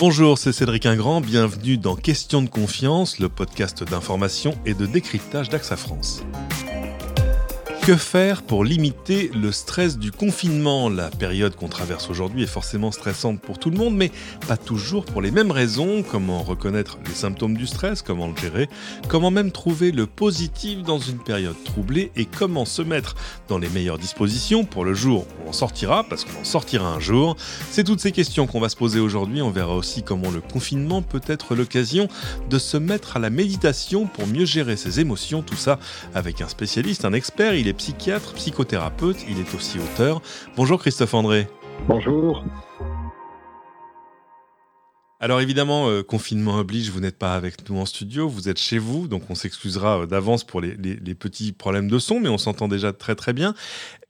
Bonjour, c'est Cédric Ingrand, bienvenue dans Question de confiance, le podcast d'information et de décryptage d'AXA France. Que faire pour limiter le stress du confinement? La période qu'on traverse aujourd'hui est forcément stressante pour tout le monde, mais pas toujours pour les mêmes raisons. Comment reconnaître les symptômes du stress? Comment le gérer? Comment même trouver le positif dans une période troublée? Et comment se mettre dans les meilleures dispositions? Pour le jour où on sortira, parce qu'on en sortira un jour C'est toutes ces questions qu'on va se poser aujourd'hui. On verra aussi comment le confinement peut être l'occasion de se mettre à la méditation pour mieux gérer ses émotions. Tout ça avec un spécialiste, un expert. Il est psychiatre, psychothérapeute, il est aussi auteur. Bonjour Christophe André. Bonjour. Alors évidemment, euh, confinement oblige, vous n'êtes pas avec nous en studio, vous êtes chez vous, donc on s'excusera euh, d'avance pour les, les, petits problèmes de son, mais on s'entend déjà très très bien.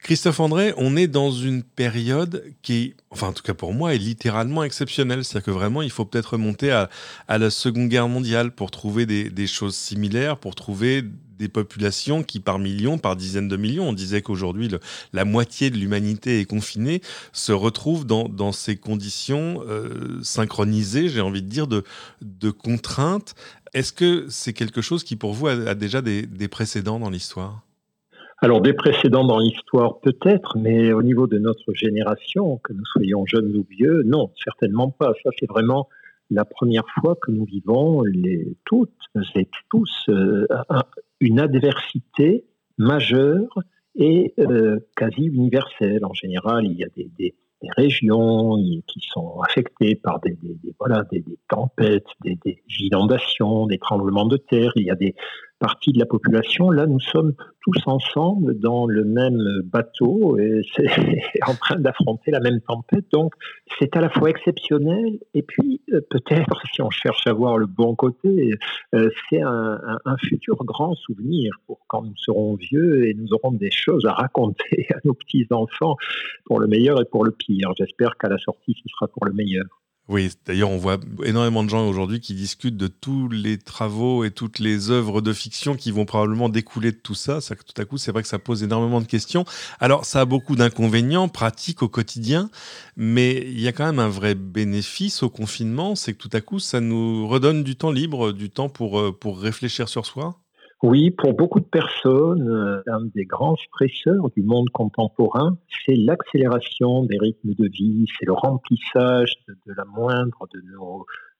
Christophe André, on est dans une période qui, enfin en tout cas pour moi, est littéralement exceptionnelle. C'est-à-dire que vraiment, il faut peut-être remonter à, à, la Seconde Guerre mondiale pour trouver des, des choses similaires, pour trouver des populations qui, par millions, par dizaines de millions, on disait qu'aujourd'hui la moitié de l'humanité est confinée, se retrouvent dans, ces conditions euh, synchronisées, j'ai envie de dire, de, contraintes. Est-ce que c'est quelque chose qui, pour vous, a, déjà des, des précédents dans l'histoire? Alors des précédents dans l'histoire peut-être, mais au niveau de notre génération, que nous soyons jeunes ou vieux, non, certainement pas. Ça c'est vraiment la première fois que nous vivons les, toutes et tous euh, une adversité majeure et euh, quasi universelle. En général, il y a des, régions qui sont affectées par des, des voilà, des, tempêtes, des, inondations, des tremblements de terre. Il y a des partie de la population. Là, nous sommes tous ensemble dans le même bateau et c'est en train d'affronter la même tempête. Donc, c'est à la fois exceptionnel et puis euh, peut-être, si on cherche à voir le bon côté, euh, c'est un, futur grand souvenir pour quand nous serons vieux et nous aurons des choses à raconter à nos petits-enfants pour le meilleur et pour le pire. J'espère qu'à la sortie, ce sera pour le meilleur. Oui, d'ailleurs, on voit énormément de gens aujourd'hui qui discutent de tous les travaux et toutes les œuvres de fiction qui vont probablement découler de tout ça. ça tout à coup, c'est vrai que ça pose énormément de questions. Alors, ça a beaucoup d'inconvénients pratiques au quotidien, mais il y a quand même un vrai bénéfice au confinement, c'est que tout à coup, ça nous redonne du temps libre, du temps pour, euh, pour réfléchir sur soi. Oui, pour beaucoup de personnes, euh, un des grands stresseurs du monde contemporain, c'est l'accélération des rythmes de vie, c'est le remplissage de, la moindre de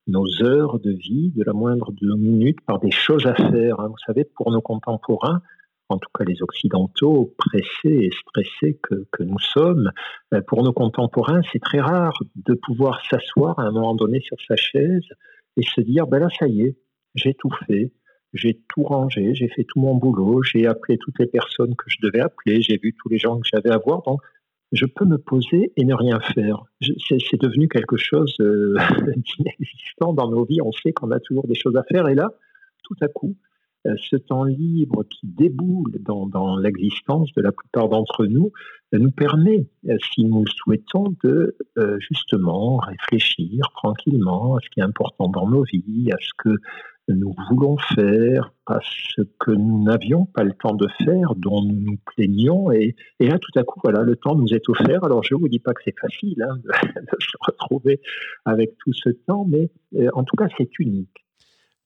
nos, heures de vie, de la moindre de nos minutes par des choses à faire. Hein. Vous savez, pour nos contemporains, en tout cas les Occidentaux, pressés et stressés que, que nous sommes, euh, pour nos contemporains, c'est très rare de pouvoir s'asseoir à un moment donné sur sa chaise et se dire, ben là, ça y est, j'ai tout fait j'ai tout rangé, j'ai fait tout mon boulot, j'ai appelé toutes les personnes que je devais appeler, j'ai vu tous les gens que j'avais à voir. Donc, je peux me poser et ne rien faire. C'est devenu quelque chose euh, d'inexistant dans nos vies. On sait qu'on a toujours des choses à faire. Et là, tout à coup, euh, ce temps libre qui déboule dans, l'existence de la plupart d'entre nous euh, nous permet, si nous le souhaitons, de justement réfléchir tranquillement à ce qui est important dans nos vies, à ce que nous voulons faire, à ce que nous n'avions pas le temps de faire, dont nous nous plaignions. Et, là, tout à coup, voilà, le temps nous est offert. Alors, je ne vous dis pas que c'est facile hein, de, se retrouver avec tout ce temps, mais euh, en tout cas, c'est unique.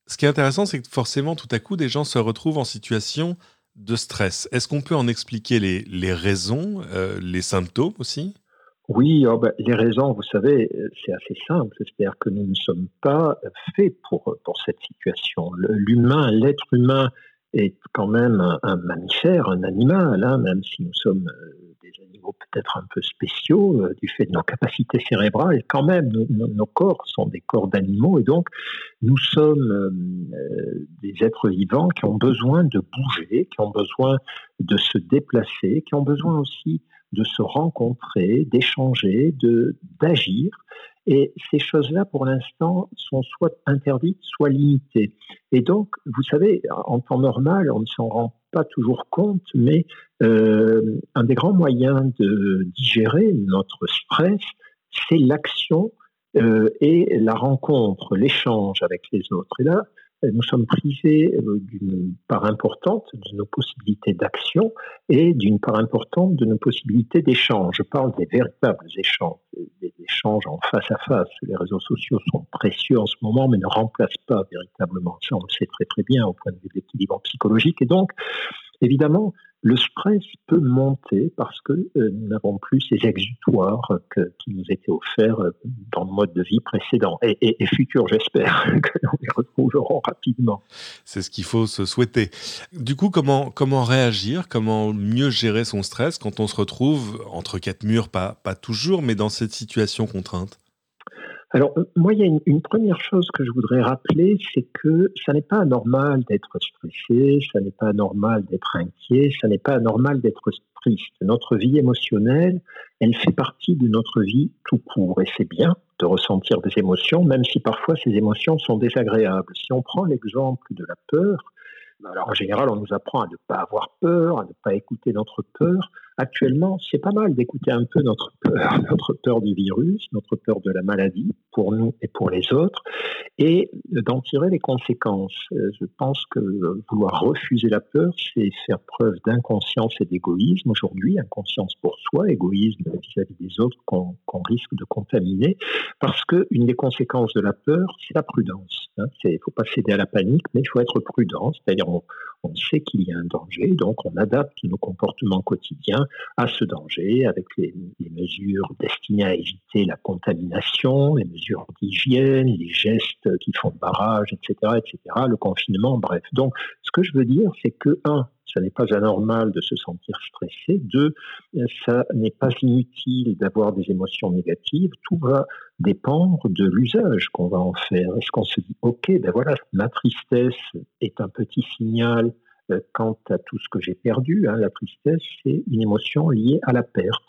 Ce qui est intéressant, c'est que forcément, tout à coup, des gens se retrouvent en situation de stress. Est-ce qu'on peut en expliquer les, les raisons, euh, les symptômes aussi? Oui, oh, ben, les raisons, vous savez, c'est assez simple. C'est-à-dire que nous ne sommes pas faits pour, pour cette situation. L'humain, l'être humain est quand même un, mammifère, un animal, hein, même si nous sommes euh, des animaux peut-être un peu spéciaux euh, du fait de nos capacités cérébrales, quand même, nos, corps sont des corps d'animaux et donc nous sommes euh, des êtres vivants qui ont besoin de bouger, qui ont besoin de se déplacer, qui ont besoin aussi de se rencontrer, d'échanger, de d'agir. Et ces choses-là, pour l'instant, sont soit interdites, soit limitées. Et donc, vous savez, en temps normal, on ne s'en rend pas toujours compte, mais euh, un des grands moyens de digérer notre stress, c'est l'action euh, et la rencontre, l'échange avec les autres. Et là, nous sommes privés euh, d'une part importante de nos possibilités d'action et d'une part importante de nos possibilités d'échange. Je parle des véritables échanges, des échanges en face à face. Les réseaux sociaux sont précieux en ce moment, mais ne remplacent pas véritablement. Ça, on le sait très très bien au point de vue de l'équilibre psychologique. Et donc, évidemment, le stress peut monter parce que euh, nous n'avons plus ces exutoires qui nous étaient offerts euh, dans le mode de vie précédent et, futur, j'espère, que nous les retrouverons rapidement. C'est ce qu'il faut se souhaiter. Du coup, comment, comment réagir, comment mieux gérer son stress quand on se retrouve entre quatre murs, pas, pas toujours, mais dans cette situation contrainte? Alors, moi, il y a une, première chose que je voudrais rappeler, c'est que ça n'est pas normal d'être stressé, ça n'est pas normal d'être inquiet, ça n'est pas normal d'être triste. Notre vie émotionnelle, elle fait partie de notre vie tout court, et c'est bien de ressentir des émotions, même si parfois ces émotions sont désagréables. Si on prend l'exemple de la peur, alors en général, on nous apprend à ne pas avoir peur, à ne pas écouter notre peur. Actuellement, c'est pas mal d'écouter un peu notre peur, notre peur du virus, notre peur de la maladie, pour nous et pour les autres, et d'en tirer les conséquences. Euh, je pense que vouloir refuser la peur, c'est faire preuve d'inconscience et d'égoïsme aujourd'hui, inconscience pour soi, égoïsme vis-à-vis des autres qu'on risque de contaminer, parce qu'une des conséquences de la peur, c'est la prudence. Il hein. ne faut pas céder à la panique, mais il faut être prudent, c'est-à-dire on, sait qu'il y a un danger, donc on adapte nos comportements quotidiens à ce danger avec les, mesures destinées à éviter la contamination, les mesures d'hygiène, les gestes qui font barrage, etc., etc., le confinement, bref. Donc, ce que je veux dire, c'est que, un, ça n'est pas anormal de se sentir stressé. Deux, ça n'est pas inutile d'avoir des émotions négatives. Tout va dépendre de l'usage qu'on va en faire. Est-ce qu'on se dit, OK, ben voilà, ma tristesse est un petit signal euh, quant à tout ce que j'ai perdu. Hein. La tristesse, c'est une émotion liée à la perte.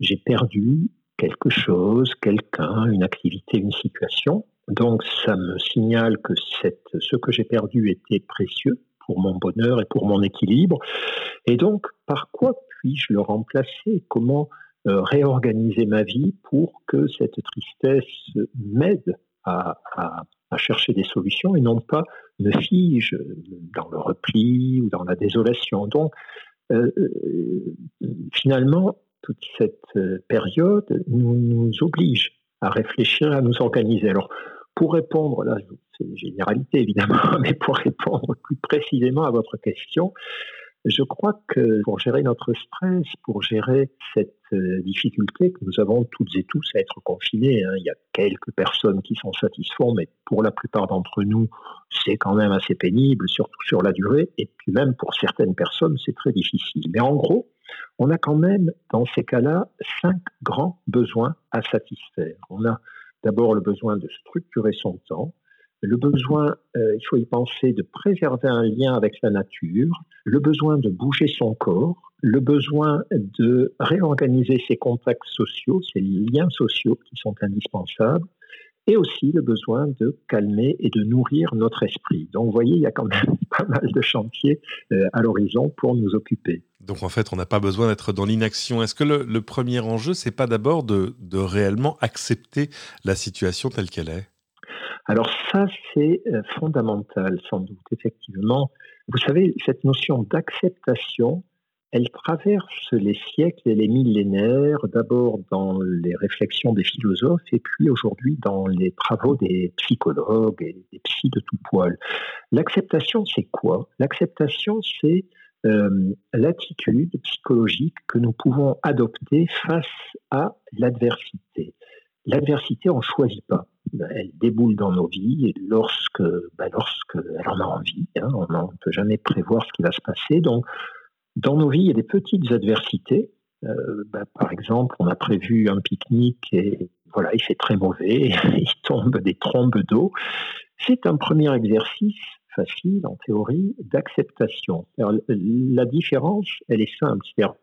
J'ai perdu quelque chose, quelqu'un, une activité, une situation. Donc ça me signale que ce que j'ai perdu était précieux pour mon bonheur et pour mon équilibre. Et donc, par quoi puis-je le remplacer? Comment euh, réorganiser ma vie pour que cette tristesse m'aide à, chercher des solutions et non pas me fige dans le repli ou dans la désolation? Donc, euh, euh, finalement, toute cette période nous, nous oblige à réfléchir, à nous organiser. Alors, pour répondre, là, c'est une généralité évidemment, mais pour répondre plus précisément à votre question, je crois que pour gérer notre stress, pour gérer cette euh, difficulté que nous avons toutes et tous à être confinés, hein, il y a quelques personnes qui sont satisfaites, mais pour la plupart d'entre nous, c'est quand même assez pénible, surtout sur la durée, et puis même pour certaines personnes, c'est très difficile. Mais en gros, on a quand même, dans ces cas-là, cinq grands besoins à satisfaire. On a D'abord, le besoin de structurer son temps, le besoin, euh, il faut y penser, de préserver un lien avec la nature, le besoin de bouger son corps, le besoin de réorganiser ses contacts sociaux, ses liens sociaux qui sont indispensables, et aussi le besoin de calmer et de nourrir notre esprit. Donc vous voyez, il y a quand même pas mal de chantiers euh, à l'horizon pour nous occuper. Donc en fait, on n'a pas besoin d'être dans l'inaction. Est-ce que le, premier enjeu, c'est pas d'abord de, réellement accepter la situation telle qu'elle est? Alors ça, c'est euh, fondamental, sans doute, effectivement. Vous savez, cette notion d'acceptation, elle traverse les siècles et les millénaires, d'abord dans les réflexions des philosophes et puis aujourd'hui dans les travaux des psychologues et des psys de tout poil. L'acceptation, c'est quoi? L'acceptation, c'est euh, l'attitude psychologique que nous pouvons adopter face à l'adversité. L'adversité, on ne choisit pas. Elle déboule dans nos vies lorsque, ben lorsqu'elle en a envie, hein, on ne peut jamais prévoir ce qui va se passer. Donc, dans nos vies, il y a des petites adversités. Euh, bah, par exemple, on a prévu un pique-nique et voilà, il fait très mauvais, il tombe des trombes d'eau. C'est un premier exercice facile en théorie d'acceptation. La différence, elle est simple. C'est-à-dire,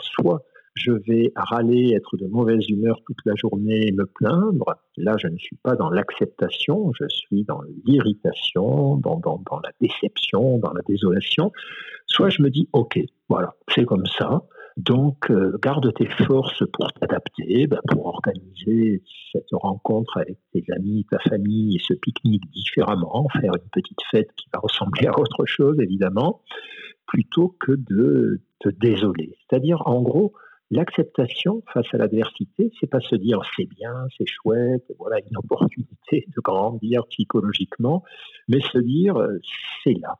soit je vais râler, être de mauvaise humeur toute la journée, me plaindre. Là, je ne suis pas dans l'acceptation, je suis dans l'irritation, dans, la déception, dans la désolation. Soit je me dis, OK, voilà, c'est comme ça. Donc, euh, garde tes forces pour t'adapter, bah, pour organiser cette rencontre avec tes amis, ta famille et ce pique-nique différemment, faire une petite fête qui va ressembler à autre chose, évidemment, plutôt que de te désoler. C'est-à-dire, en gros, L'acceptation face à l'adversité, c'est pas se dire c'est bien, c'est chouette, voilà une opportunité de grandir psychologiquement, mais se dire euh, c'est là,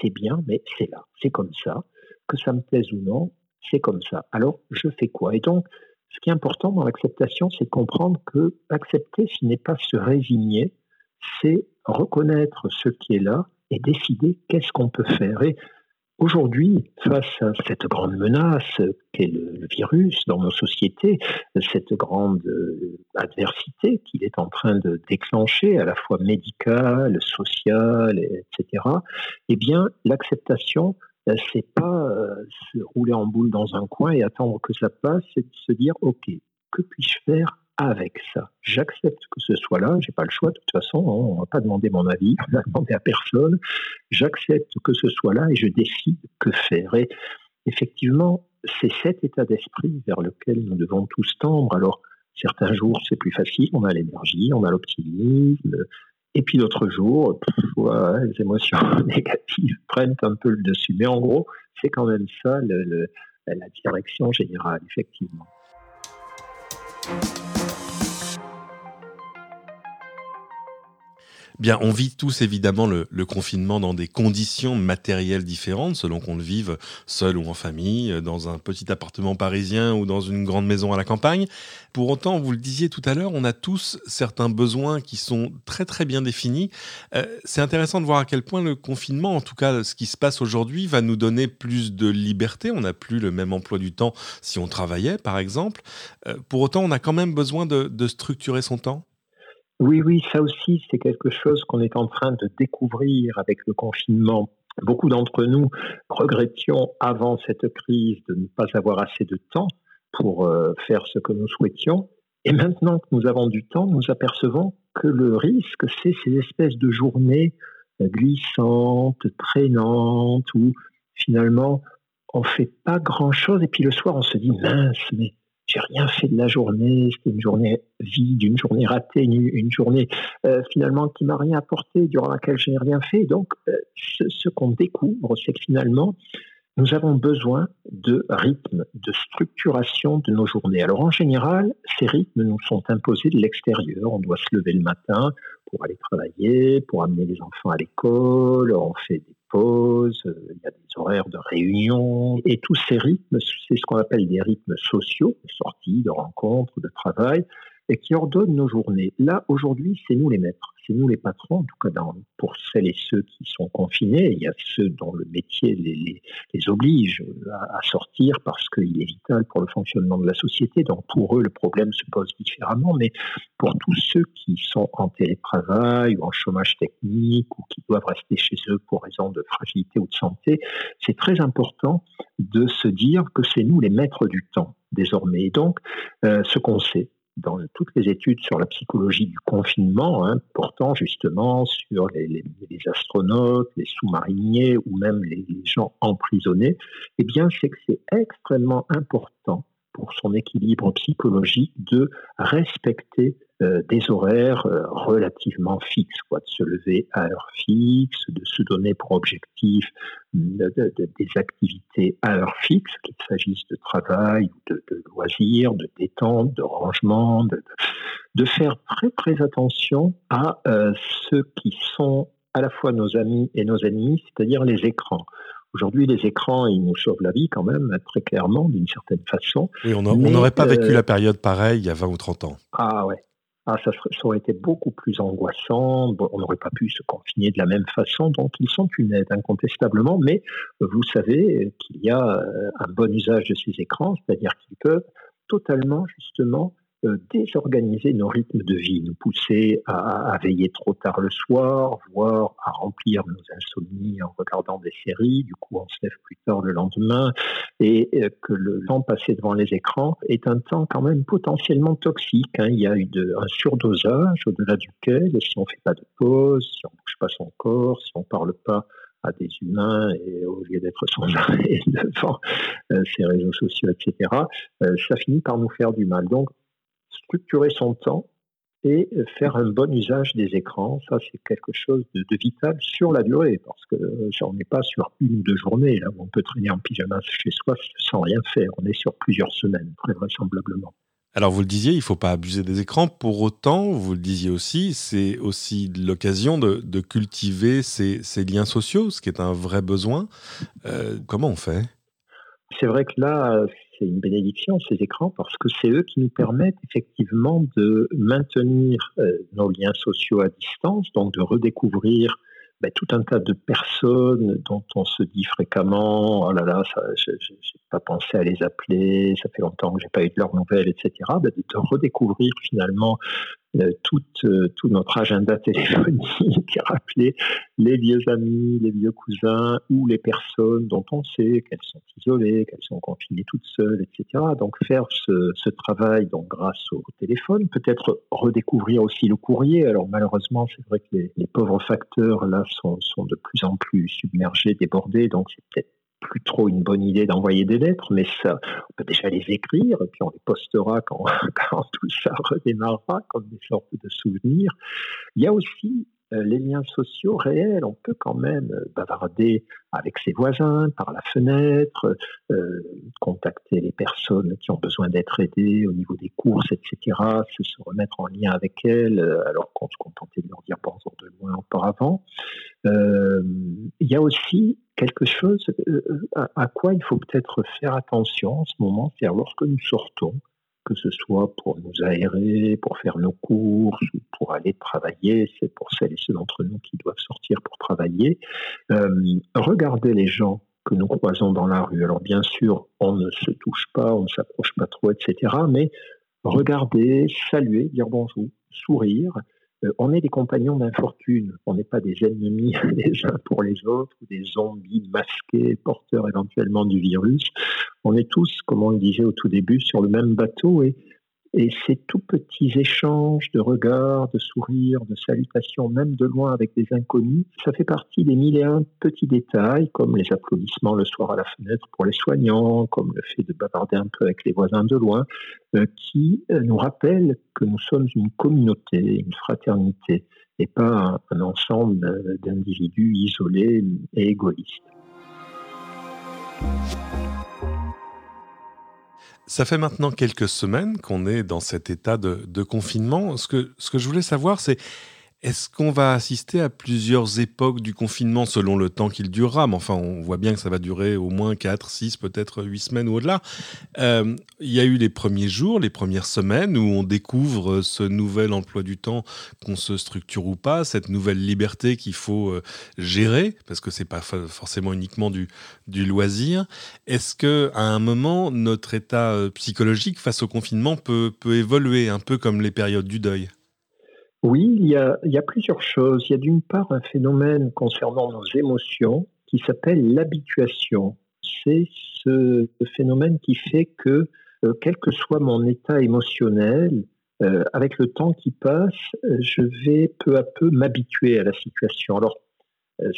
c'est bien, mais c'est là, c'est comme ça, que ça me plaise ou non, c'est comme ça. Alors, je fais quoi? Et donc, ce qui est important dans l'acceptation, c'est de comprendre que accepter, ce n'est pas se résigner, c'est reconnaître ce qui est là et décider qu'est-ce qu'on peut faire. Et aujourd'hui, face à cette grande menace qu'est le, virus dans nos sociétés, cette grande euh, adversité qu'il est en train de déclencher, à la fois médicale, sociale, etc., eh bien, l'acceptation euh, c'est pas euh, se rouler en boule dans un coin et attendre que ça passe, c'est de se dire ok, que puis-je faire avec ça J'accepte que ce soit là, j'ai pas le choix de toute façon, hein, on va pas demander mon avis, on va demander à personne. J'accepte que ce soit là et je décide que faire. Et effectivement, c'est cet état d'esprit vers lequel nous devons tous tendre. Alors certains jours c'est plus facile, on a l'énergie, on a l'optimisme, et puis d'autres jours, les émotions négatives prennent un peu le dessus. Mais en gros, c'est quand même ça la direction générale, effectivement. Bien, on vit tous évidemment le, confinement dans des conditions matérielles différentes, selon qu'on le vive seul ou en famille, dans un petit appartement parisien ou dans une grande maison à la campagne. Pour autant, vous le disiez tout à l'heure, on a tous certains besoins qui sont très très bien définis. Euh, c'est intéressant de voir à quel point le confinement, en tout cas ce qui se passe aujourd'hui, va nous donner plus de liberté. On n'a plus le même emploi du temps si on travaillait, par exemple. Euh, pour autant, on a quand même besoin de structurer son temps. Oui, oui, ça aussi, c'est quelque chose qu'on est en train de découvrir avec le confinement. Beaucoup d'entre nous regrettions avant cette crise de ne pas avoir assez de temps pour euh, faire ce que nous souhaitions. Et maintenant que nous avons du temps, nous apercevons que le risque, c'est ces espèces de journées glissantes, traînantes, où finalement on fait pas grand-chose. Et puis le soir, on se dit, mince, mais j'ai rien fait de la journée, c'était une journée vide, une journée ratée, une, journée euh, finalement qui m'a rien apporté, durant laquelle je n'ai rien fait. Donc, euh, ce, qu'on découvre, c'est que finalement, nous avons besoin de rythme, de structuration de nos journées. Alors, en général, ces rythmes nous sont imposés de l'extérieur. On doit se lever le matin pour aller travailler, pour amener les enfants à l'école, on fait des pauses, euh, il y a des horaires de réunion, et tous ces rythmes, c'est ce qu'on appelle des rythmes sociaux, sorties, de rencontres, de travail, et qui ordonnent nos journées. Là, aujourd'hui, c'est nous les maîtres, c'est nous les patrons, en tout cas pour celles et ceux qui sont confinés. Il y a ceux dont le métier les, les, oblige à, sortir parce qu'il est vital pour le fonctionnement de la société. Donc pour eux, le problème se pose différemment. Mais pour tous ceux qui sont en télétravail ou en chômage technique ou qui doivent rester chez eux pour raison de fragilité ou de santé, c'est très important de se dire que c'est nous les maîtres du temps désormais. Et donc, euh, ce qu'on sait, dans toutes les études sur la psychologie du confinement, hein, portant justement sur les, astronautes, les sous-mariniers ou même les, gens emprisonnés, eh bien, c'est que c'est extrêmement important pour son équilibre psychologique de respecter euh, des horaires euh, relativement fixes, de se lever à heure fixe, de se donner pour objectif des activités à heure fixe, qu'il s'agisse de travail, de, loisirs, de détente, de rangement, de, de faire très très attention à euh, ceux qui sont à la fois nos amis et nos ennemis, c'est-à-dire les écrans. Aujourd'hui, les écrans, ils nous sauvent la vie quand même, très clairement, d'une certaine façon. Oui, on n'aurait pas vécu la période pareille il y a 20 ou 30 ans. Ah ouais, ah, ça, aurait été beaucoup plus angoissant, on n'aurait pas pu se confiner de la même façon, donc ils sont une aide incontestablement, mais vous savez qu'il y a euh, un bon usage de ces écrans, c'est-à-dire qu'ils peuvent totalement justement euh, désorganiser nos rythmes de vie, nous pousser à, veiller trop tard le soir, voire à remplir nos insomnies en regardant des séries, du coup on se lève plus tard le lendemain, et euh, que le temps passé devant les écrans est un temps quand même potentiellement toxique. Hein. Il y a eu un surdosage au-delà duquel, si on ne fait pas de pause, si on ne bouge pas son corps, si on ne parle pas à des humains et au lieu d'être sans arrêt devant ces réseaux sociaux, etc., ça finit par nous faire du mal. Donc, structurer son temps, et faire un bon usage des écrans. Ça, c'est quelque chose de, vital sur la durée, parce que on n'est pas sur une ou deux journées, là où on peut traîner en pyjama chez soi sans rien faire. On est sur plusieurs semaines, très vraisemblablement. Alors vous le disiez, il ne faut pas abuser des écrans. Pour autant, vous le disiez aussi, c'est aussi l'occasion de, cultiver ces, liens sociaux, ce qui est un vrai besoin. Euh, comment on fait? C'est vrai que là, c'est une bénédiction, ces écrans, parce que c'est eux qui nous permettent effectivement de maintenir euh, nos liens sociaux à distance, donc de redécouvrir ben, tout un tas de personnes dont on se dit fréquemment oh là là, je n'ai pas pensé à les appeler, ça fait longtemps que j'ai pas eu de leurs nouvelles, etc. Ben, de redécouvrir finalement tout, euh, tout, notre agenda téléphonique, rappeler les vieux amis, les vieux cousins ou les personnes dont on sait qu'elles sont isolées, qu'elles sont confinées toutes seules, etc. Donc faire ce, travail donc grâce au téléphone, peut-être redécouvrir aussi le courrier. Alors malheureusement, c'est vrai que les, les, pauvres facteurs là sont, sont de plus en plus submergés, débordés, donc c'est peut-être plus trop une bonne idée d'envoyer des lettres, mais ça, on peut déjà les écrire, et puis on les postera quand, tout ça redémarrera, comme des sortes de souvenirs. Il y a aussi les liens sociaux réels. On peut quand même euh, bavarder avec ses voisins par la fenêtre, euh, contacter les personnes qui ont besoin d'être aidées au niveau des courses, etc., se, remettre en lien avec elles, alors qu'on se contentait de leur dire bonjour de loin auparavant. il y a aussi quelque chose à, quoi il faut peut-être faire attention en ce moment, c'est lorsque nous sortons, que ce soit pour nous aérer, pour faire nos courses ou pour aller travailler, c'est pour celles et ceux d'entre nous qui doivent sortir pour travailler, euh, regardez les gens que nous croisons dans la rue. Alors bien sûr, on ne se touche pas, on ne s'approche pas trop, etc. Mais regardez, saluer, dire bonjour, sourire, euh, on est des compagnons d'infortune, on n'est pas des ennemis les uns pour les autres des zombies masqués, porteurs éventuellement du virus. On est tous, comme on le disait au tout début, sur le même bateau et et ces tout petits échanges de regards, de sourires, de salutations, même de loin avec des inconnus, ça fait partie des mille et un petits détails, comme les applaudissements le soir à la fenêtre pour les soignants, comme le fait de bavarder un peu avec les voisins de loin, euh, qui euh, nous rappellent que nous sommes une communauté, une fraternité, et pas un ensemble euh, d'individus isolés et égoïstes. Ça fait maintenant quelques semaines qu'on est dans cet état de, confinement. Ce que, je voulais savoir, c'est est-ce qu'on va assister à plusieurs époques du confinement selon le temps qu'il durera? Mais enfin, on voit bien que ça va durer au moins 4, 6, peut-être 8 semaines ou au-delà. Euh, il y a eu les premiers jours, les premières semaines où on découvre ce nouvel emploi du temps, qu'on se structure ou pas, cette nouvelle liberté qu'il faut euh, gérer, parce que c'est pas forcément uniquement du, du loisir. Est-ce que à un moment, notre état euh, psychologique face au confinement peut, peut évoluer, un peu comme les périodes du deuil? Oui, il y, a, plusieurs choses. Il y a d'une part un phénomène concernant nos émotions qui s'appelle l'habituation. C'est ce phénomène qui fait que, euh, quel que soit mon état émotionnel, euh, avec le temps qui passe, euh, je vais peu à peu m'habituer à la situation. Alors,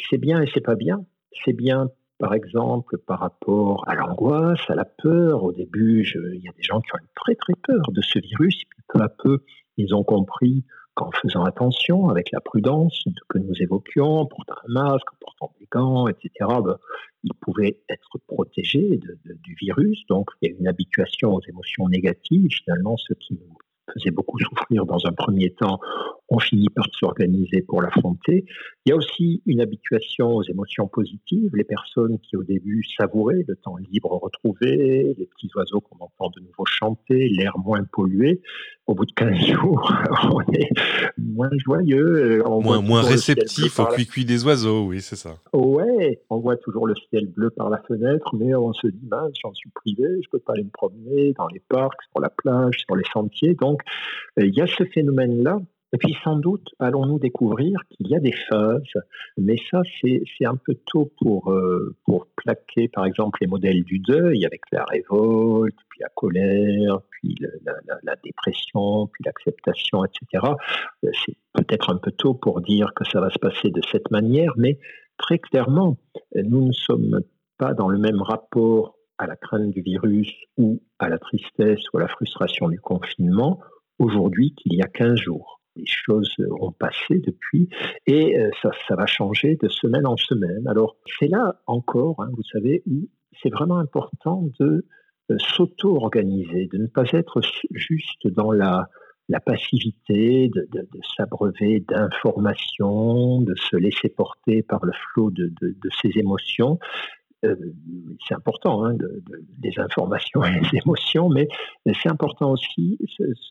c'est bien et c'est pas bien. C'est bien, par exemple, par rapport à l'angoisse, à la peur. Au début, il y a des gens qui ont eu très très peur de ce virus, puis peu à peu, ils ont compris qu'en faisant attention, avec la prudence que nous évoquions, en portant un masque, en portant des gants, etc., ben, ils pouvaient être protégés du virus. Donc, il y a une habituation aux émotions négatives. Finalement, ce qui nous faisait beaucoup souffrir dans un premier temps, on finit par s'organiser pour l'affronter. Il y a aussi une habituation aux émotions positives, les personnes qui au début savouraient le temps libre retrouvé, les petits oiseaux qu'on entend de nouveau chanter, l'air moins pollué. Au bout de 15 jours, on est moins joyeux. moins, moins réceptif au cuicui des oiseaux, oui, c'est ça. Ouais, on voit toujours le ciel bleu par la fenêtre, mais on se dit, mince, j'en suis privé, je peux pas aller me promener dans les parcs, sur la plage, sur les sentiers. Donc, euh, il y a ce phénomène-là et puis sans doute allons-nous découvrir qu'il y a des phases, mais ça c'est un peu tôt pour, euh, pour plaquer par exemple les modèles du deuil avec la révolte, puis la colère, puis la, la dépression, puis l'acceptation, etc. Euh, c'est peut-être un peu tôt pour dire que ça va se passer de cette manière, mais très clairement, nous ne sommes pas dans le même rapport à la crainte du virus ou à la tristesse ou à la frustration du confinement aujourd'hui qu'il y a 15 jours. Les choses ont passé depuis et euh, ça, va changer de semaine en semaine. Alors c'est là encore, hein, vous savez, où c'est vraiment important de euh, s'auto-organiser, de ne pas être juste dans la, passivité, de, s'abreuver d'informations, de se laisser porter par le flot de, ses émotions, c'est important, hein, de, des informations et des émotions, mais c'est important aussi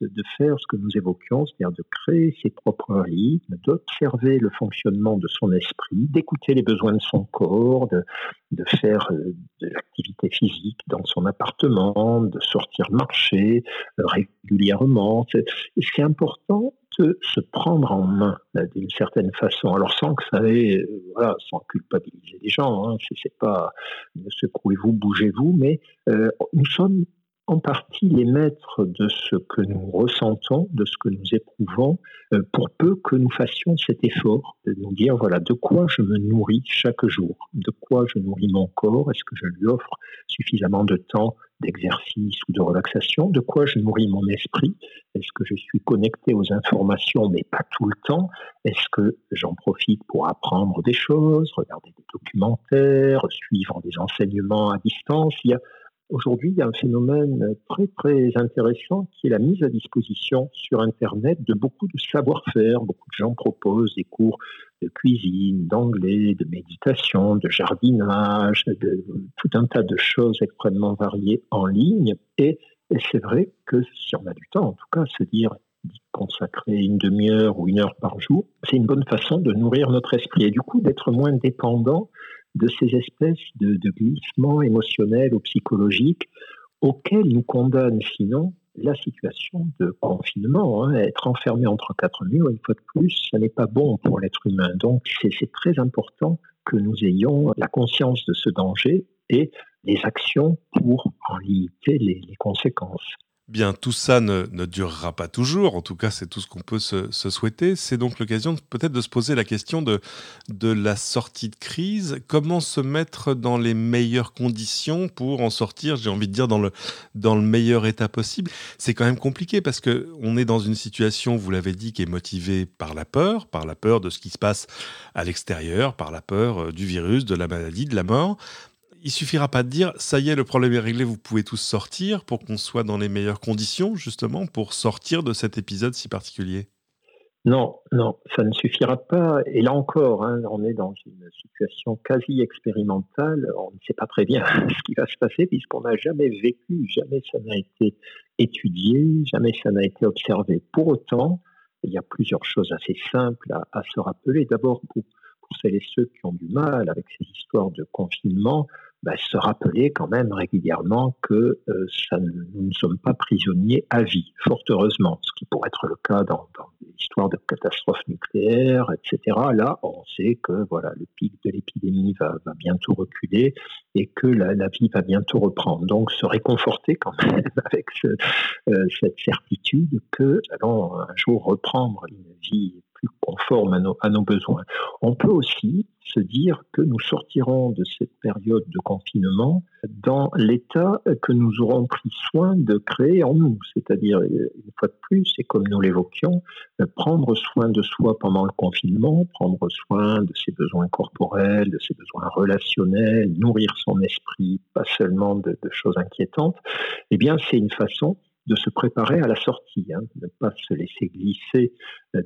de faire ce que nous évoquions, c'est-à-dire de créer ses propres rythmes, d'observer le fonctionnement de son esprit, d'écouter les besoins de son corps, de, de faire euh, de l'activité physique dans son appartement, de sortir marcher euh, régulièrement. C'est important se prendre en main euh, d'une certaine façon. Alors sans que ça ait, euh, sans culpabiliser les gens, hein, c'est pas secouez-vous, bougez-vous, mais euh, nous sommes en partie les maîtres de ce que nous ressentons, de ce que nous éprouvons, pour peu que nous fassions cet effort de nous dire, voilà, de quoi je me nourris chaque jour, de quoi je nourris mon corps, est-ce que je lui offre suffisamment de temps d'exercice ou de relaxation, de quoi je nourris mon esprit, est-ce que je suis connecté aux informations mais pas tout le temps, est-ce que j'en profite pour apprendre des choses, regarder des documentaires, suivre des enseignements à distance? Aujourd'hui, il y a un phénomène très très intéressant qui est la mise à disposition sur Internet de beaucoup de savoir-faire. Beaucoup de gens proposent des cours de cuisine, d'anglais, de méditation, de jardinage, de tout un tas de choses extrêmement variées en ligne. Et, c'est vrai que si on a du temps, en tout cas, se dire consacrer une demi-heure ou une heure par jour, c'est une bonne façon de nourrir notre esprit et du coup d'être moins dépendant de ces espèces de, glissements émotionnels ou psychologiques auxquels nous condamne sinon la situation de confinement. Hein. Être enfermé entre quatre murs, une fois de plus, ce n'est pas bon pour l'être humain. Donc c'est très important que nous ayons la conscience de ce danger et des actions pour en limiter les conséquences. Bien, tout ça ne, durera pas toujours, en tout cas c'est tout ce qu'on peut se, souhaiter. C'est donc l'occasion peut-être de se poser la question de, de la sortie de crise. Comment se mettre dans les meilleures conditions pour en sortir, j'ai envie de dire, dans le, dans le meilleur état possible? C'est quand même compliqué parce qu'on est dans une situation, vous l'avez dit, qui est motivée par la peur, par la peur de ce qui se passe à l'extérieur, par la peur euh, du virus, de la maladie, de la mort il suffira pas de dire ça y est, le problème est réglé, vous pouvez tous sortir pour qu'on soit dans les meilleures conditions, justement, pour sortir de cet épisode si particulier. Non, non, ça ne suffira pas. Et là encore, hein, on est dans une situation quasi expérimentale. On ne sait pas très bien ce qui va se passer puisqu'on n'a jamais vécu, jamais ça n'a été étudié, jamais ça n'a été observé. Pour autant, il y a plusieurs choses assez simples à, se rappeler. D'abord, pour, pour celles et ceux qui ont du mal avec ces histoires de confinement, bah, se rappeler quand même régulièrement que euh, ça, nous ne sommes pas prisonniers à vie, fort heureusement, ce qui pourrait être le cas dans, dans l'histoire de catastrophes nucléaires, etc. Là, on sait que voilà, le pic de l'épidémie va, va, bientôt reculer et que la, vie va bientôt reprendre. Donc, se réconforter quand même avec ce, euh, cette certitude que allons un jour reprendre une vie conforme à nos, besoins. On peut aussi se dire que nous sortirons de cette période de confinement dans l'état que nous aurons pris soin de créer en nous, c'est-à-dire, une fois de plus, et comme nous l'évoquions, prendre soin de soi pendant le confinement, prendre soin de ses besoins corporels, de ses besoins relationnels, nourrir son esprit, pas seulement de, de choses inquiétantes, eh bien, c'est une façon de se préparer à la sortie, hein, de ne pas se laisser glisser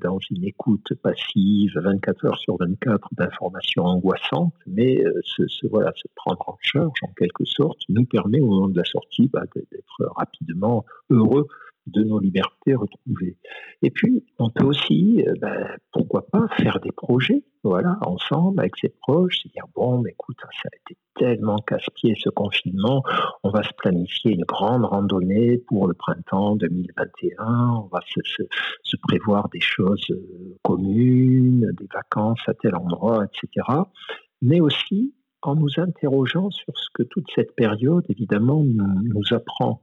dans une écoute passive 24 heures sur 24 d'informations angoissantes, mais euh, se, voilà, se prendre en charge en quelque sorte nous permet au moment de la sortie bah, d'être rapidement heureux de nos libertés retrouvées. Et puis, on peut aussi, euh, ben, pourquoi pas, faire des projets, voilà, ensemble, avec ses proches, se dire, bon, écoute, ça a été tellement casse-pied ce confinement, on va se planifier une grande randonnée pour le printemps 2021, on va se prévoir des choses euh, communes, des vacances à tel endroit, etc. Mais aussi, en nous interrogeant sur ce que toute cette période, évidemment, nous, apprend,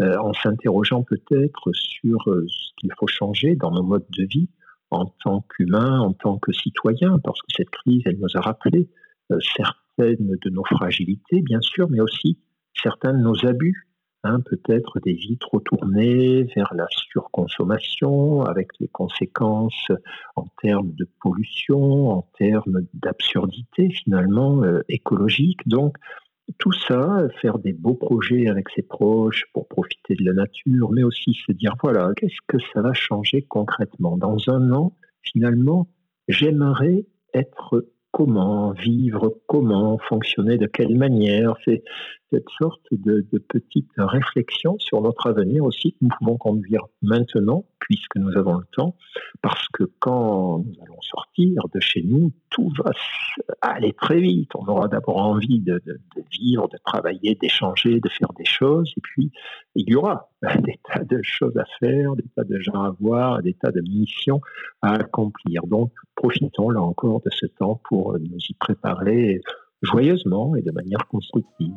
euh, en s'interrogeant peut-être sur euh, ce qu'il faut changer dans nos modes de vie, en tant qu'humain, en tant que citoyen, parce que cette crise, elle nous a rappelé euh, certaines de nos fragilités, bien sûr, mais aussi certains de nos abus. Hein, peut-être des vies trop tournées vers la surconsommation, avec les conséquences en termes de pollution, en termes d'absurdité finalement euh, écologique. Donc, tout ça, faire des beaux projets avec ses proches pour profiter de la nature, mais aussi se dire, voilà, qu'est-ce que ça va changer concrètement? Dans un an, finalement, j'aimerais être comment vivre, comment fonctionner, de quelle manière? Cette sorte de, petite réflexion sur notre avenir aussi que nous pouvons conduire maintenant, puisque nous avons le temps, parce que quand nous allons sortir de chez nous, tout va aller très vite. On aura d'abord envie de, de, vivre, de travailler, d'échanger, de faire des choses, et puis il y aura des tas de choses à faire, des tas de gens à voir, des tas de missions à accomplir. Donc profitons là encore de ce temps pour nous y préparer joyeusement et de manière constructive.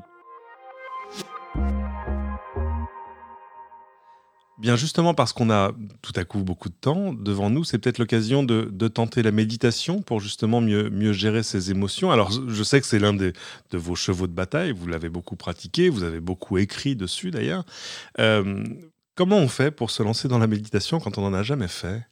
Bien justement parce qu'on a tout à coup beaucoup de temps devant nous, c'est peut-être l'occasion de, tenter la méditation pour justement mieux, mieux gérer ses émotions. Alors je sais que c'est l'un de vos chevaux de bataille, vous l'avez beaucoup pratiqué, vous avez beaucoup écrit dessus d'ailleurs. Euh, comment on fait pour se lancer dans la méditation quand on n'en a jamais fait?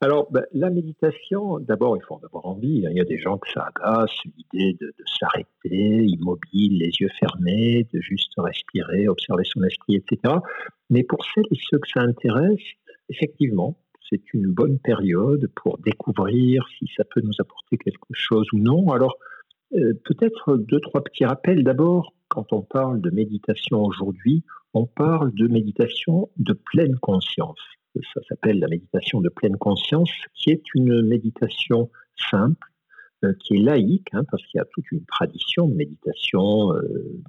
Alors, ben, la méditation, d'abord, il faut en avoir envie. Hein. Il y a des gens que ça agace, l'idée de, s'arrêter, immobile, les yeux fermés, de juste respirer, observer son esprit, etc. Mais pour celles et ceux que ça intéresse, effectivement, c'est une bonne période pour découvrir si ça peut nous apporter quelque chose ou non. Alors, euh, peut-être deux, trois petits rappels. D'abord, quand on parle de méditation aujourd'hui, on parle de méditation de pleine conscience ça s'appelle la méditation de pleine conscience, qui est une méditation simple, euh, qui est laïque, hein, parce qu'il y a toute une tradition de méditation euh,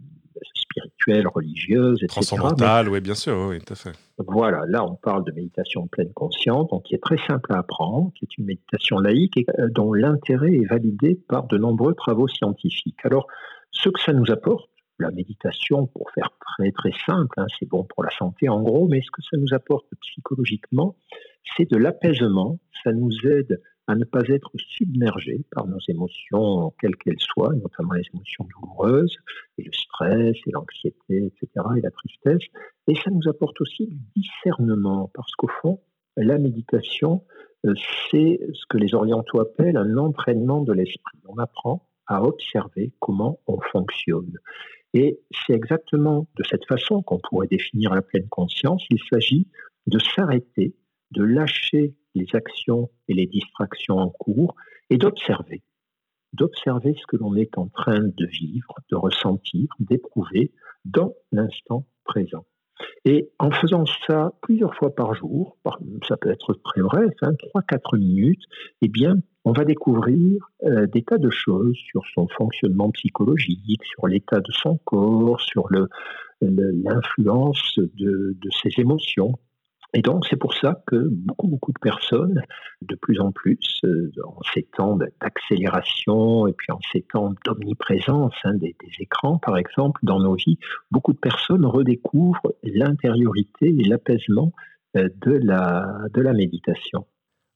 spirituelle, religieuse, etc. Transcendantale, oui, bien sûr, oui, tout à fait. Voilà, là on parle de méditation de pleine conscience, donc qui est très simple à apprendre, qui est une méditation laïque et euh, dont l'intérêt est validé par de nombreux travaux scientifiques. Alors, ce que ça nous apporte, la méditation, pour faire très très simple, hein, c'est bon pour la santé en gros, mais ce que ça nous apporte psychologiquement, c'est de l'apaisement. Ça nous aide à ne pas être submergé par nos émotions, quelles qu'elles soient, notamment les émotions douloureuses, et le stress, et l'anxiété, etc., et la tristesse. Et ça nous apporte aussi du discernement, parce qu'au fond, la méditation, euh, c'est ce que les orientaux appellent un entraînement de l'esprit. On apprend à observer comment on fonctionne. Et c'est exactement de cette façon qu'on pourrait définir la pleine conscience. Il s'agit de s'arrêter, de lâcher les actions et les distractions en cours et d'observer. D'observer ce que l'on est en train de vivre, de ressentir, d'éprouver dans l'instant présent. Et en faisant ça plusieurs fois par jour, ça peut être très bref, hein, 3-4 minutes, eh bien, on va découvrir euh, des tas de choses sur son fonctionnement psychologique, sur l'état de son corps, sur l'influence de, ses émotions. Et donc, c'est pour ça que beaucoup, beaucoup de personnes, de plus en plus, euh, en ces temps d'accélération et puis en ces temps d'omniprésence hein, des, écrans, par exemple, dans nos vies, beaucoup de personnes redécouvrent l'intériorité et l'apaisement euh, de, la, de la méditation.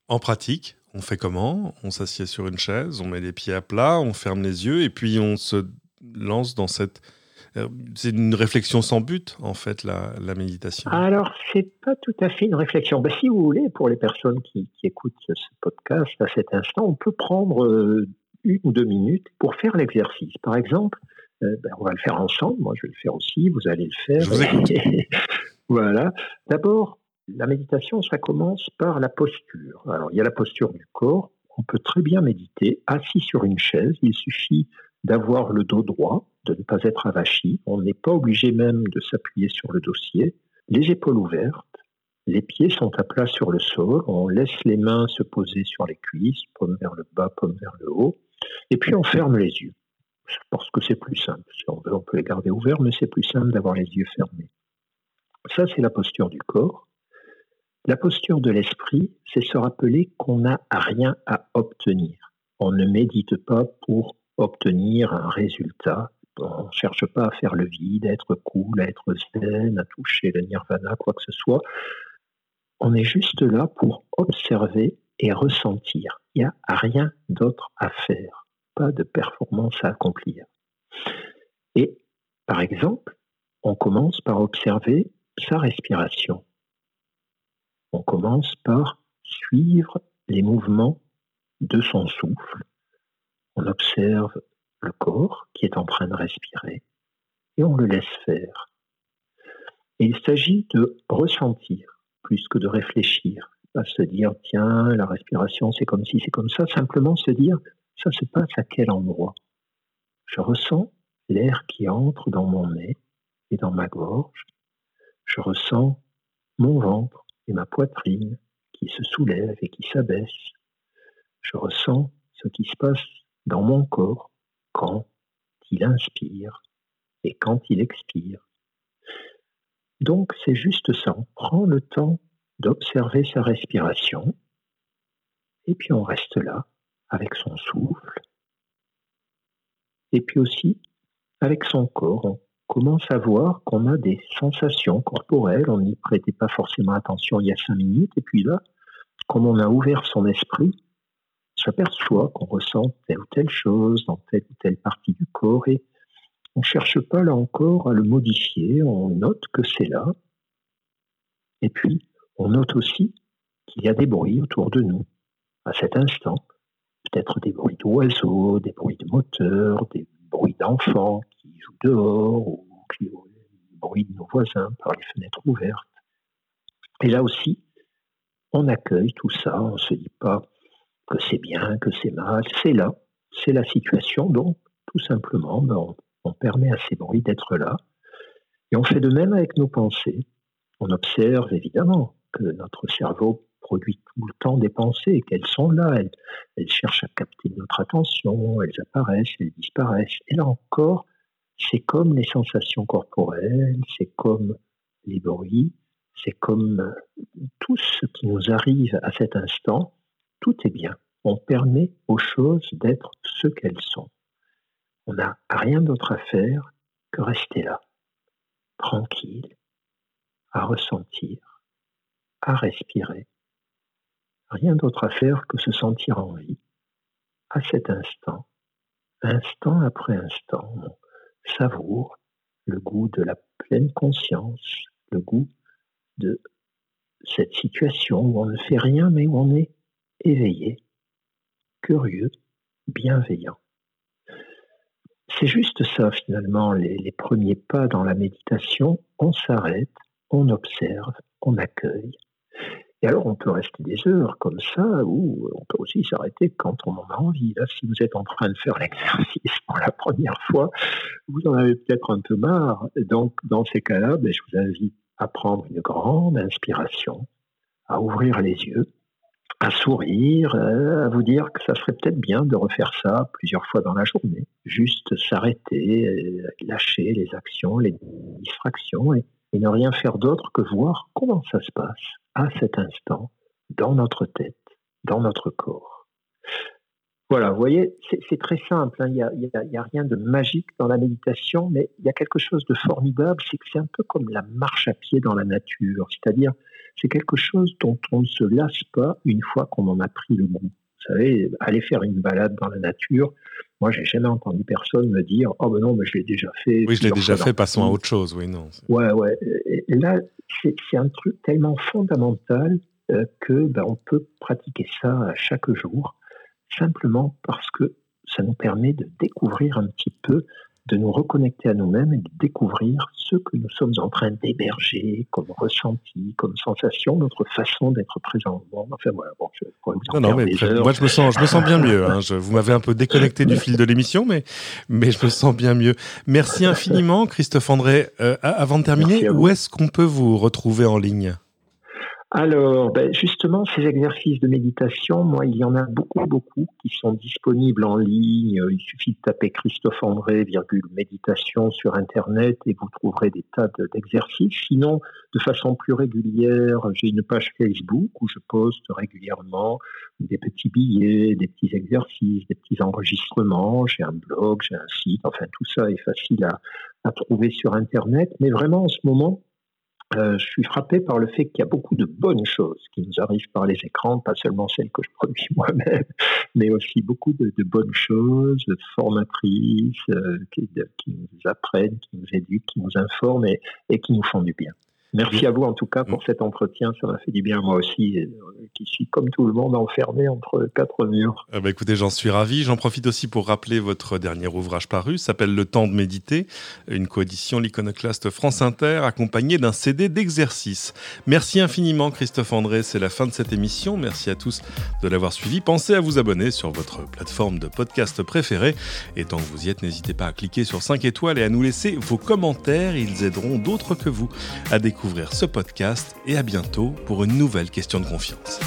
En pratique, on fait comment? On s'assied sur une chaise, on met les pieds à plat, on ferme les yeux et puis on se lance dans cette c'est une réflexion sans but, en fait, la, méditation. Alors, c'est pas tout à fait une réflexion. Ben, si vous voulez, pour les personnes qui, écoutent ce podcast à cet instant, on peut prendre euh, une ou deux minutes pour faire l'exercice. Par exemple, euh, ben, on va le faire ensemble. Moi, je vais le faire aussi. Vous allez le faire. voilà. D'abord, la méditation, ça commence par la posture. Alors, il y a la posture du corps. On peut très bien méditer assis sur une chaise. Il suffit d'avoir le dos droit, de ne pas être avachi. On n'est pas obligé même de s'appuyer sur le dossier. Les épaules ouvertes, les pieds sont à plat sur le sol. On laisse les mains se poser sur les cuisses, pomme vers le bas, pomme vers le haut. Et puis on ferme les yeux. Parce que c'est plus simple. Si on veut, on peut les garder ouverts, mais c'est plus simple d'avoir les yeux fermés. Ça, c'est la posture du corps. La posture de l'esprit, c'est se rappeler qu'on n'a rien à obtenir. On ne médite pas pour obtenir un résultat. On ne cherche pas à faire le vide, à être cool, à être zen, à toucher le nirvana, quoi que ce soit. On est juste là pour observer et ressentir. Il n'y a rien d'autre à faire, pas de performance à accomplir. Et par exemple, on commence par observer sa respiration. On commence par suivre les mouvements de son souffle. On observe le corps qui est en train de respirer et on le laisse faire. Il s'agit de ressentir plus que de réfléchir. Pas se dire, tiens, la respiration c'est comme si, c'est comme ça. Simplement se dire, ça se passe à quel endroit? Je ressens l'air qui entre dans mon nez et dans ma gorge. Je ressens mon ventre et ma poitrine qui se soulèvent et qui s'abaissent. Je ressens ce qui se passe dans mon corps quand il inspire et quand il expire. Donc c'est juste ça, on prend le temps d'observer sa respiration et puis on reste là avec son souffle et puis aussi avec son corps. On commence à voir qu'on a des sensations corporelles, on n'y prêtait pas forcément attention il y a cinq minutes et puis là, comme on a ouvert son esprit, s'aperçoit qu'on ressent telle ou telle chose dans telle ou telle partie du corps et on ne cherche pas là encore à le modifier, on note que c'est là. Et puis, on note aussi qu'il y a des bruits autour de nous à cet instant. Peut-être des bruits d'oiseaux, des bruits de moteurs, des bruits d'enfants qui jouent dehors, ou des bruits de nos voisins par les fenêtres ouvertes. Et là aussi, on accueille tout ça, on ne se dit pas que c'est bien, que c'est mal, c'est là, c'est la situation, donc tout simplement, ben, on, permet à ces bruits d'être là, et on fait de même avec nos pensées. On observe évidemment que notre cerveau produit tout le temps des pensées, qu'elles sont là, elles, elles, cherchent à capter notre attention, elles apparaissent, elles disparaissent. Et là encore, c'est comme les sensations corporelles, c'est comme les bruits, c'est comme tout ce qui nous arrive à cet instant, tout est bien. On permet aux choses d'être ce qu'elles sont. On n'a rien d'autre à faire que rester là, tranquille, à ressentir, à respirer. Rien d'autre à faire que se sentir en vie, à cet instant, instant après instant. On savoure le goût de la pleine conscience, le goût de cette situation où on ne fait rien mais où on est éveillé, curieux, bienveillant. C'est juste ça finalement, les, premiers pas dans la méditation. On s'arrête, on observe, on accueille. Et alors on peut rester des heures comme ça, ou on peut aussi s'arrêter quand on en a envie. Si vous êtes en train de faire l'exercice pour la première fois, vous en avez peut-être un peu marre. Donc dans ces cas-là, ben, je vous invite à prendre une grande inspiration, à ouvrir les yeux à sourire, euh, à vous dire que ça serait peut-être bien de refaire ça plusieurs fois dans la journée. Juste s'arrêter, euh, lâcher les actions, les distractions et, ne rien faire d'autre que voir comment ça se passe à cet instant dans notre tête, dans notre corps. Voilà, vous voyez, c'est très simple, hein. il n'y a, a, rien de magique dans la méditation, mais il y a quelque chose de formidable, c'est que c'est un peu comme la marche à pied dans la nature, c'est-à-dire c'est quelque chose dont on ne se lasse pas une fois qu'on en a pris le goût. Vous savez, aller faire une balade dans la nature, moi, j'ai jamais entendu personne me dire Oh, ben non, mais je l'ai déjà fait. Oui, je l'ai déjà fait, passons à autre chose. Oui, non. Ouais, ouais. Et là, c'est un truc tellement fondamental euh, que ben, on peut pratiquer ça chaque jour, simplement parce que ça nous permet de découvrir un petit peu de nous reconnecter à nous-mêmes et de découvrir ce que nous sommes en train d'héberger comme ressenti, comme sensation, notre façon d'être présent Enfin voilà, bon, je non, non, mais moi je me sens, je me sens bien mieux. Hein. Je, vous m'avez un peu déconnecté du fil de l'émission, mais, mais je me sens bien mieux. Merci infiniment, Christophe André. Euh, avant de terminer, où est-ce qu'on peut vous retrouver en ligne? Alors, ben, justement, ces exercices de méditation, moi, il y en a beaucoup, beaucoup qui sont disponibles en ligne. Il suffit de taper Christophe André, virgule, méditation sur Internet et vous trouverez des tas d'exercices. Sinon, de façon plus régulière, j'ai une page Facebook où je poste régulièrement des petits billets, des petits exercices, des petits enregistrements. J'ai un blog, j'ai un site. Enfin, tout ça est facile à, à trouver sur Internet. Mais vraiment, en ce moment, euh, je suis frappé par le fait qu'il y a beaucoup de bonnes choses qui nous arrivent par les écrans, pas seulement celles que je produis moi-même, mais aussi beaucoup de, bonnes choses, formatrices, euh, qui, nous apprennent, qui nous éduquent, qui nous informent et qui nous font du bien. Merci à vous en tout cas pour mm. cet entretien, ça m'a fait du bien moi aussi, euh, qui suis comme tout le monde enfermé entre quatre murs. Ah bah écoutez, j'en suis ravi. J'en profite aussi pour rappeler votre dernier ouvrage paru, s'appelle Le temps de méditer, une coédition l'iconoclaste France Inter, accompagnée d'un CD d'exercice. Merci infiniment Christophe André, c'est la fin de cette émission. Merci à tous de l'avoir suivi. Pensez à vous abonner sur votre plateforme de podcast préférée. Et tant que vous y êtes, n'hésitez pas à cliquer sur 5 étoiles et à nous laisser vos commentaires. Ils aideront d'autres que vous à découvrir ce podcast et à bientôt pour une nouvelle question de confiance.